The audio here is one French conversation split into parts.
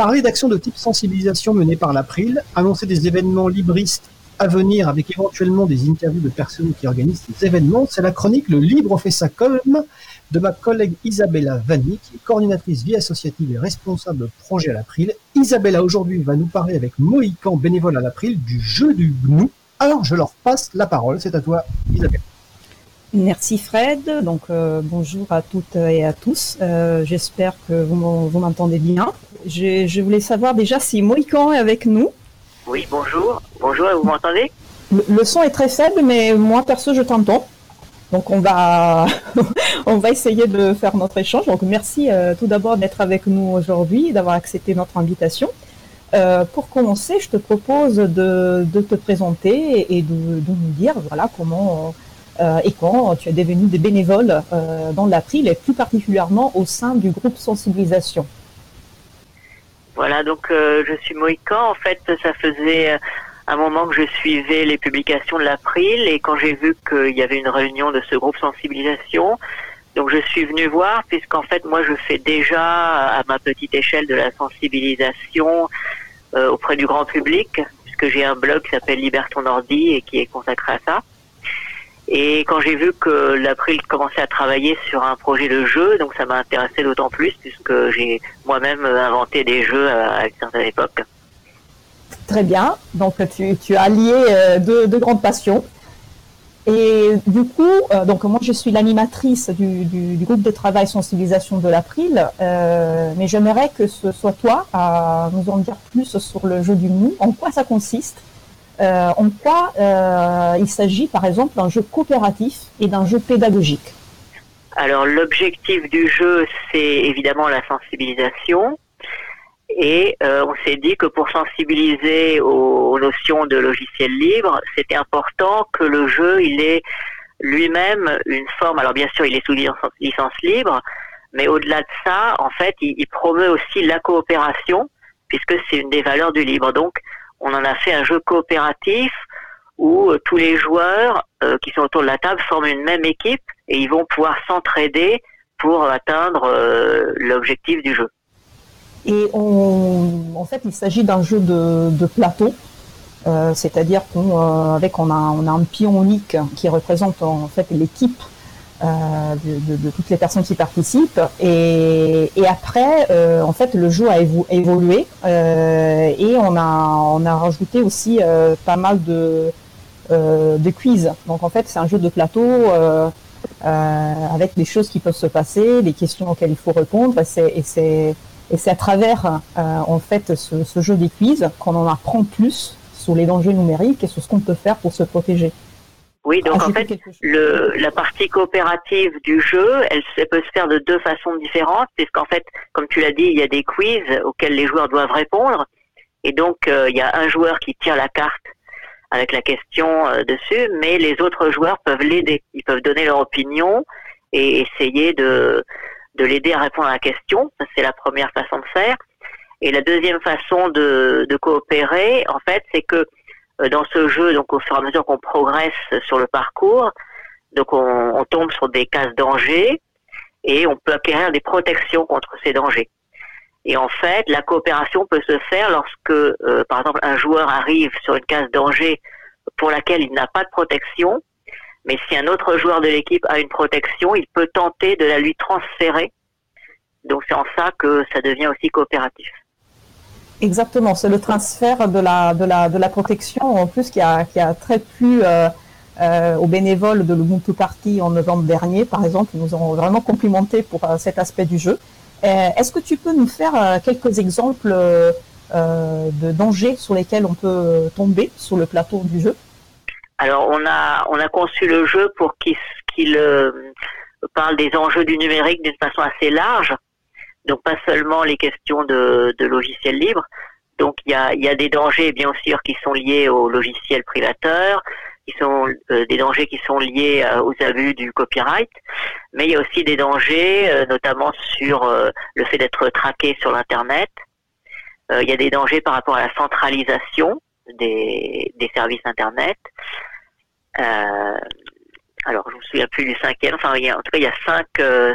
Parler d'actions de type sensibilisation menées par l'April, annoncer des événements libristes à venir avec éventuellement des interviews de personnes qui organisent ces événements, c'est la chronique Le Libre fait sa com de ma collègue Isabella Vanni, qui coordinatrice vie associative et responsable projet à l'April. Isabella aujourd'hui va nous parler avec Mohican, bénévole à l'April, du jeu du GNU. Alors je leur passe la parole, c'est à toi Isabella. Merci Fred, donc euh, bonjour à toutes et à tous. Euh, j'espère que vous m'entendez bien. Je, je, voulais savoir déjà si Mohican est avec nous. Oui, bonjour. Bonjour, vous m'entendez? Le, son est très faible, mais moi perso je t'entends. Donc on va on va essayer de faire notre échange. Donc merci euh, tout d'abord d'être avec nous aujourd'hui, d'avoir accepté notre invitation. pour commencer, je te propose de, de te présenter et de, de, nous dire voilà comment et quand tu es devenu des bénévoles euh, dans l'April et plus particulièrement au sein du groupe sensibilisation. Voilà, donc euh, je suis Mohican. En fait, ça faisait un moment que je suivais les publications de l'April et quand j'ai vu qu'il y avait une réunion de ce groupe sensibilisation, donc je suis venu voir puisqu'en fait moi je fais déjà à ma petite échelle de la sensibilisation auprès du grand public puisque j'ai un blog qui s'appelle Liberton Ordi et qui est consacré à ça. Et quand j'ai vu que l'April commençait à travailler sur un projet de jeu, donc ça m'a intéressé d'autant plus puisque j'ai moi-même inventé des jeux à une certaine époque. Très bien. Donc tu, as lié euh, deux, grandes passions. Et du coup, euh, donc moi je suis l'animatrice du, du, groupe de travail sensibilisation de l'April, euh, mais j'aimerais que ce soit toi à nous en dire plus sur le jeu du mou, en quoi ça consiste? Euh, en quoi euh, il s'agit par exemple d'un jeu coopératif et d'un jeu pédagogique Alors l'objectif du jeu, c'est évidemment la sensibilisation. Et euh, on s'est dit que pour sensibiliser aux, notions de logiciel libre, c'était important que le jeu, il ait lui-même une forme. Alors bien sûr, il est sous licence, libre, mais au-delà de ça, en fait, il, il promeut aussi la coopération, puisque c'est une des valeurs du libre. Donc, on en a fait un jeu coopératif où euh, tous les joueurs euh, qui sont autour de la table forment une même équipe et ils vont pouvoir s'entraider pour atteindre euh, l'objectif du jeu. Et en fait, il s'agit d'un jeu de, plateau, c'est-à-dire qu'on avec a on a un pion unique qui représente en fait l'équipe euh, de, toutes les personnes qui participent. Et, après, euh, en fait, le jeu a évolué euh, et on a, on a rajouté aussi pas mal de, de quiz. Donc en fait, c'est un jeu de plateau avec des choses qui peuvent se passer, des questions auxquelles il faut répondre. Et c'est et c'est à travers en fait ce, ce jeu des quiz qu'on en apprend plus sur les dangers numériques et sur ce qu'on peut faire pour se protéger. Oui, donc en fait, le, la partie coopérative du jeu, elle, peut se faire de deux façons différentes, puisqu'en fait, comme tu l'as dit, il y a des quiz auxquels les joueurs doivent répondre, et donc euh, il y a un joueur qui tire la carte avec la question euh, dessus, mais les autres joueurs peuvent l'aider, ils peuvent donner leur opinion et essayer de, de l'aider à répondre à la question. C'est la première façon de faire. Et la deuxième façon de, de coopérer, en fait, c'est que dans ce jeu, donc au fur et à mesure qu'on progresse sur le parcours, donc on, on, tombe sur des cases danger et on peut acquérir des protections contre ces dangers. Et en fait, la coopération peut se faire lorsque, euh, par exemple, un joueur arrive sur une case danger pour laquelle il n'a pas de protection, mais si un autre joueur de l'équipe a une protection, il peut tenter de la lui transférer. Donc c'est en ça que ça devient aussi coopératif. Exactement, c'est le transfert de la, de, la, de la protection en plus qui a, qui a très plu euh, euh, aux bénévoles de l'Ubuntu Party en novembre dernier, par exemple. Ils nous ont vraiment complimenté pour euh, cet aspect du jeu. Euh, est-ce que tu peux nous faire euh, quelques exemples de dangers sur lesquels on peut tomber sur le plateau du jeu? Alors, on a, on a conçu le jeu pour qu'il qu'il parle des enjeux du numérique d'une façon assez large. Donc pas seulement les questions de, de logiciels libres. Donc il y a, y a, des dangers bien sûr qui sont liés aux logiciels privateurs, qui sont euh, des dangers qui sont liés euh, aux abus du copyright, mais il y a aussi des dangers, euh, notamment sur le fait d'être traqué sur l'internet. il y a des dangers par rapport à la centralisation des, des services internet. Souviens plus du cinquième, enfin en tout cas il y a cinq,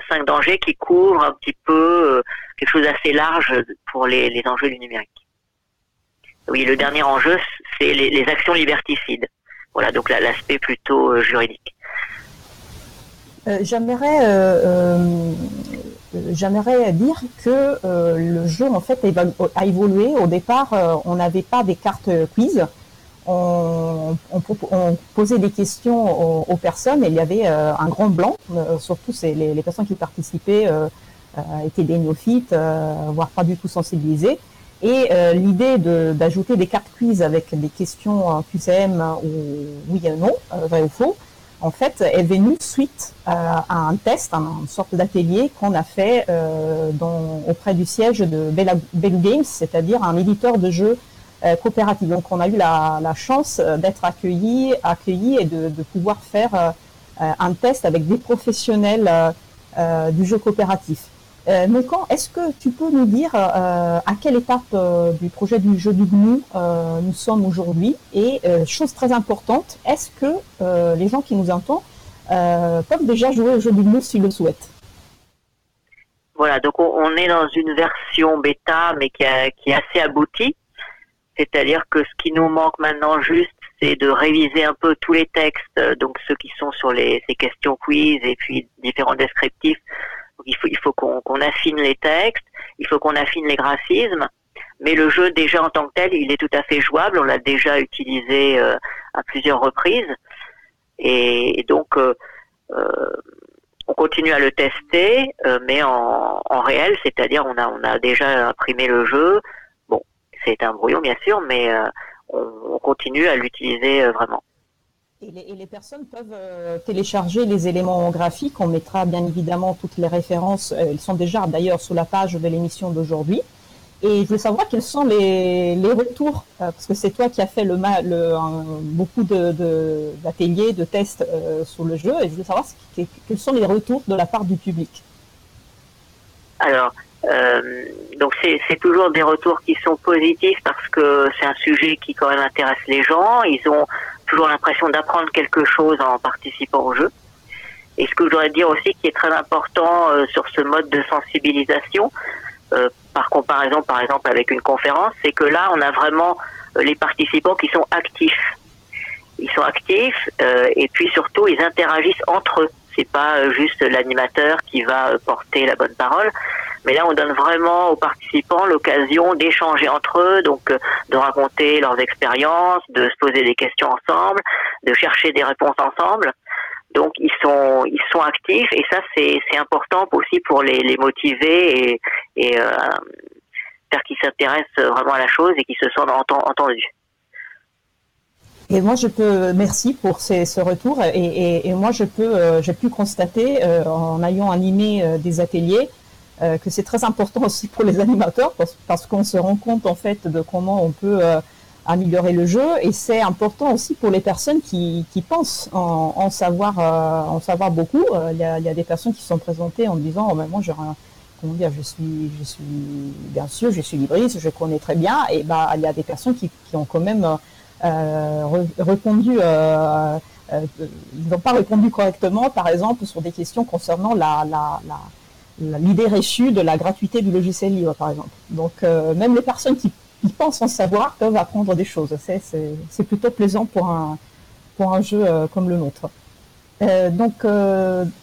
cinq dangers qui couvrent un petit peu quelque chose d'assez large pour les, les enjeux du numérique. Oui, le dernier enjeu, c'est les, actions liberticides. Voilà, donc l'aspect plutôt juridique. Euh, j'aimerais euh, j'aimerais dire que euh, le jeu en fait a évolué. Au départ, on n'avait pas des cartes quiz. On, on, posait des questions aux, personnes et il y avait un grand blanc. surtout, c'est les, les, personnes qui participaient étaient des néophytes, voire pas du tout sensibilisées. Et l'idée d'ajouter des cartes quiz avec des questions QCM ou oui et non, vrai ou faux, en fait, est venue suite à, un test, à une sorte d'atelier qu'on a fait euh, auprès du siège de Bellu Games, c'est-à-dire un éditeur de jeux euh. Donc, on a eu la, chance d'être accueillis, accueillis et de, pouvoir faire euh, un test avec des professionnels du jeu coopératif. Euh, est-ce que tu peux nous dire euh, à quelle étape euh, du projet du jeu du GNU euh, nous sommes aujourd'hui Et chose très importante, est-ce que les gens qui nous entendent peuvent déjà jouer au jeu du GNU s'ils le souhaitent? Voilà, donc on, est dans une version bêta, mais qui est assez aboutie. C'est-à-dire que ce qui nous manque maintenant juste, c'est de réviser un peu tous les textes, donc ceux qui sont sur les, ces questions quiz et puis différents descriptifs il faut, il faut qu'on affine les textes, il faut qu'on affine les graphismes. Mais le jeu déjà en tant que tel, il est tout à fait jouable. On l'a déjà utilisé euh, à plusieurs reprises. Et, donc, euh, euh, on continue à le tester, mais en, en réel, c'est-à-dire on a, on a déjà imprimé le jeu. C'est un brouillon bien sûr, mais on, on continue à l'utiliser vraiment. Et les, personnes peuvent euh, télécharger les éléments graphiques. On mettra bien évidemment toutes les références. elles euh, sont déjà d'ailleurs sur la page de l'émission d'aujourd'hui. Et je veux savoir quels sont les, retours, euh, parce que c'est toi qui as fait le, beaucoup d'ateliers, de, de, tests sur le jeu, et je veux savoir quels sont les retours de la part du public. Alors, donc c'est toujours des retours qui sont positifs parce que c'est un sujet qui quand même intéresse les gens. Ils ont toujours l'impression d'apprendre quelque chose en participant au jeu. Et ce que je voudrais dire aussi qui est très important euh, sur ce mode de sensibilisation, euh, par comparaison par exemple avec une conférence, c'est que là on a vraiment euh, les participants qui sont actifs. Ils sont actifs et puis surtout ils interagissent entre eux. C'est pas juste l'animateur qui va porter la bonne parole, mais là, on donne vraiment aux participants l'occasion d'échanger entre eux, donc euh, de raconter leurs expériences, de se poser des questions ensemble, de chercher des réponses ensemble. Donc ils sont ils sont actifs et ça c'est c'est important aussi pour les, les motiver et, et euh, faire qu'ils s'intéressent vraiment à la chose et qu'ils se sentent entendus. Et moi, je peux, merci pour ces, ce retour. Et, et, et moi, je peux, euh, j'ai pu constater, euh, en ayant animé euh, des ateliers, que c'est très important aussi pour les animateurs parce, parce qu'on se rend compte en fait de comment on peut améliorer le jeu et c'est important aussi pour les personnes qui, qui pensent en, en savoir euh, en savoir beaucoup. Il y, a, y, a, des personnes qui sont présentées en disant oh, ben moi comment dire je suis je suis bien sûr je suis libriste je connais très bien et bah il y a des personnes qui, qui ont quand même répondu ils n'ont pas répondu correctement, par exemple, sur des questions concernant la, la, la, l'idée reçue de la gratuité du logiciel libre, par exemple. Donc, euh, même les personnes qui, pensent en savoir peuvent apprendre des choses. C'est plutôt plaisant pour un, pour un jeu euh, comme le nôtre. Euh, donc,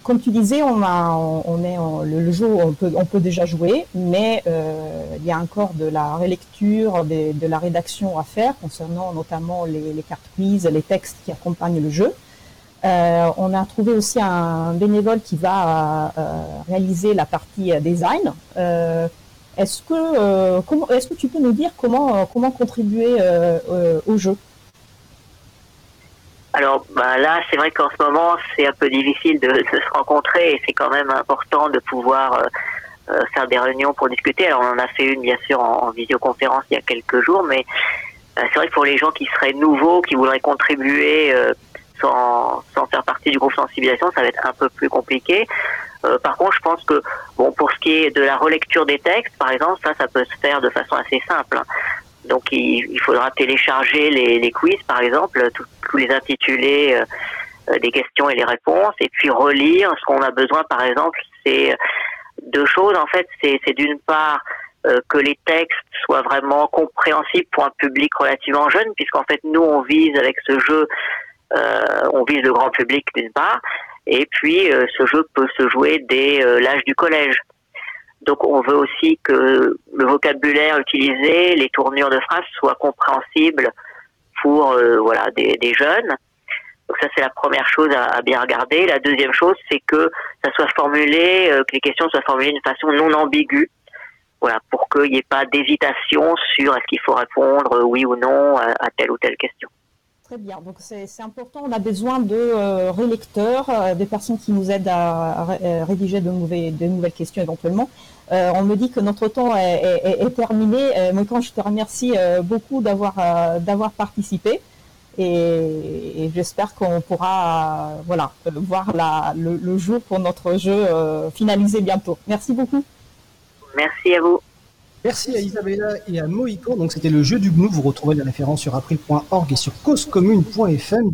comme tu disais, on a, on est le, jeu, on peut, on peut déjà jouer, mais il y a encore de la relecture, de, de, la rédaction à faire concernant notamment les, les cartes quiz, les textes qui accompagnent le jeu. Euh, on a trouvé aussi un bénévole qui va euh, réaliser la partie euh, design. est-ce que comment est-ce que tu peux nous dire comment comment contribuer au jeu? Alors bah là, c'est vrai qu'en ce moment, c'est un peu difficile de, se rencontrer et c'est quand même important de pouvoir faire des réunions pour discuter. Alors on en a fait une bien sûr en, visioconférence il y a quelques jours, mais c'est vrai que pour les gens qui seraient nouveaux, qui voudraient contribuer sans, sans faire partie du groupe sensibilisation, ça va être un peu plus compliqué. Euh, par contre, je pense que bon, pour ce qui est de la relecture des textes, par exemple, ça, ça peut se faire de façon assez simple. Hein. Donc, il, il, faudra télécharger les, les, quiz, par exemple, tous les intitulés euh, des questions et les réponses, et puis relire. Ce qu'on a besoin, par exemple, c'est deux choses. En fait, c'est d'une part que les textes soient vraiment compréhensibles pour un public relativement jeune, puisqu'en fait, nous, on vise avec ce jeu, on vise le grand public d'une part, et puis ce jeu peut se jouer dès l'âge du collège. Donc on veut aussi que le vocabulaire utilisé, les tournures de phrases soient compréhensibles pour euh, voilà des, jeunes. Donc ça c'est la première chose à, bien regarder. La deuxième chose c'est que ça soit formulé, euh, que les questions soient formulées d'une façon non ambiguë. Voilà, pour qu'il n'y ait pas d'hésitation sur est-ce qu'il faut répondre oui ou non à telle ou telle question. Très bien. Donc c'est important. On a besoin de euh, relecteurs, euh, des personnes qui nous aident à, euh, rédiger de, de, nouvelles questions éventuellement. on me dit que notre temps est, terminé. moi, quand je te remercie beaucoup d'avoir d'avoir participé et, j'espère qu'on pourra voilà voir la, le, le, jour pour notre jeu finalisé bientôt. Merci beaucoup. Merci à vous. Merci à Isabella et à Moïco. Donc, c'était le jeu du GNU. Vous retrouvez les références sur april.org et sur causecommune.fm.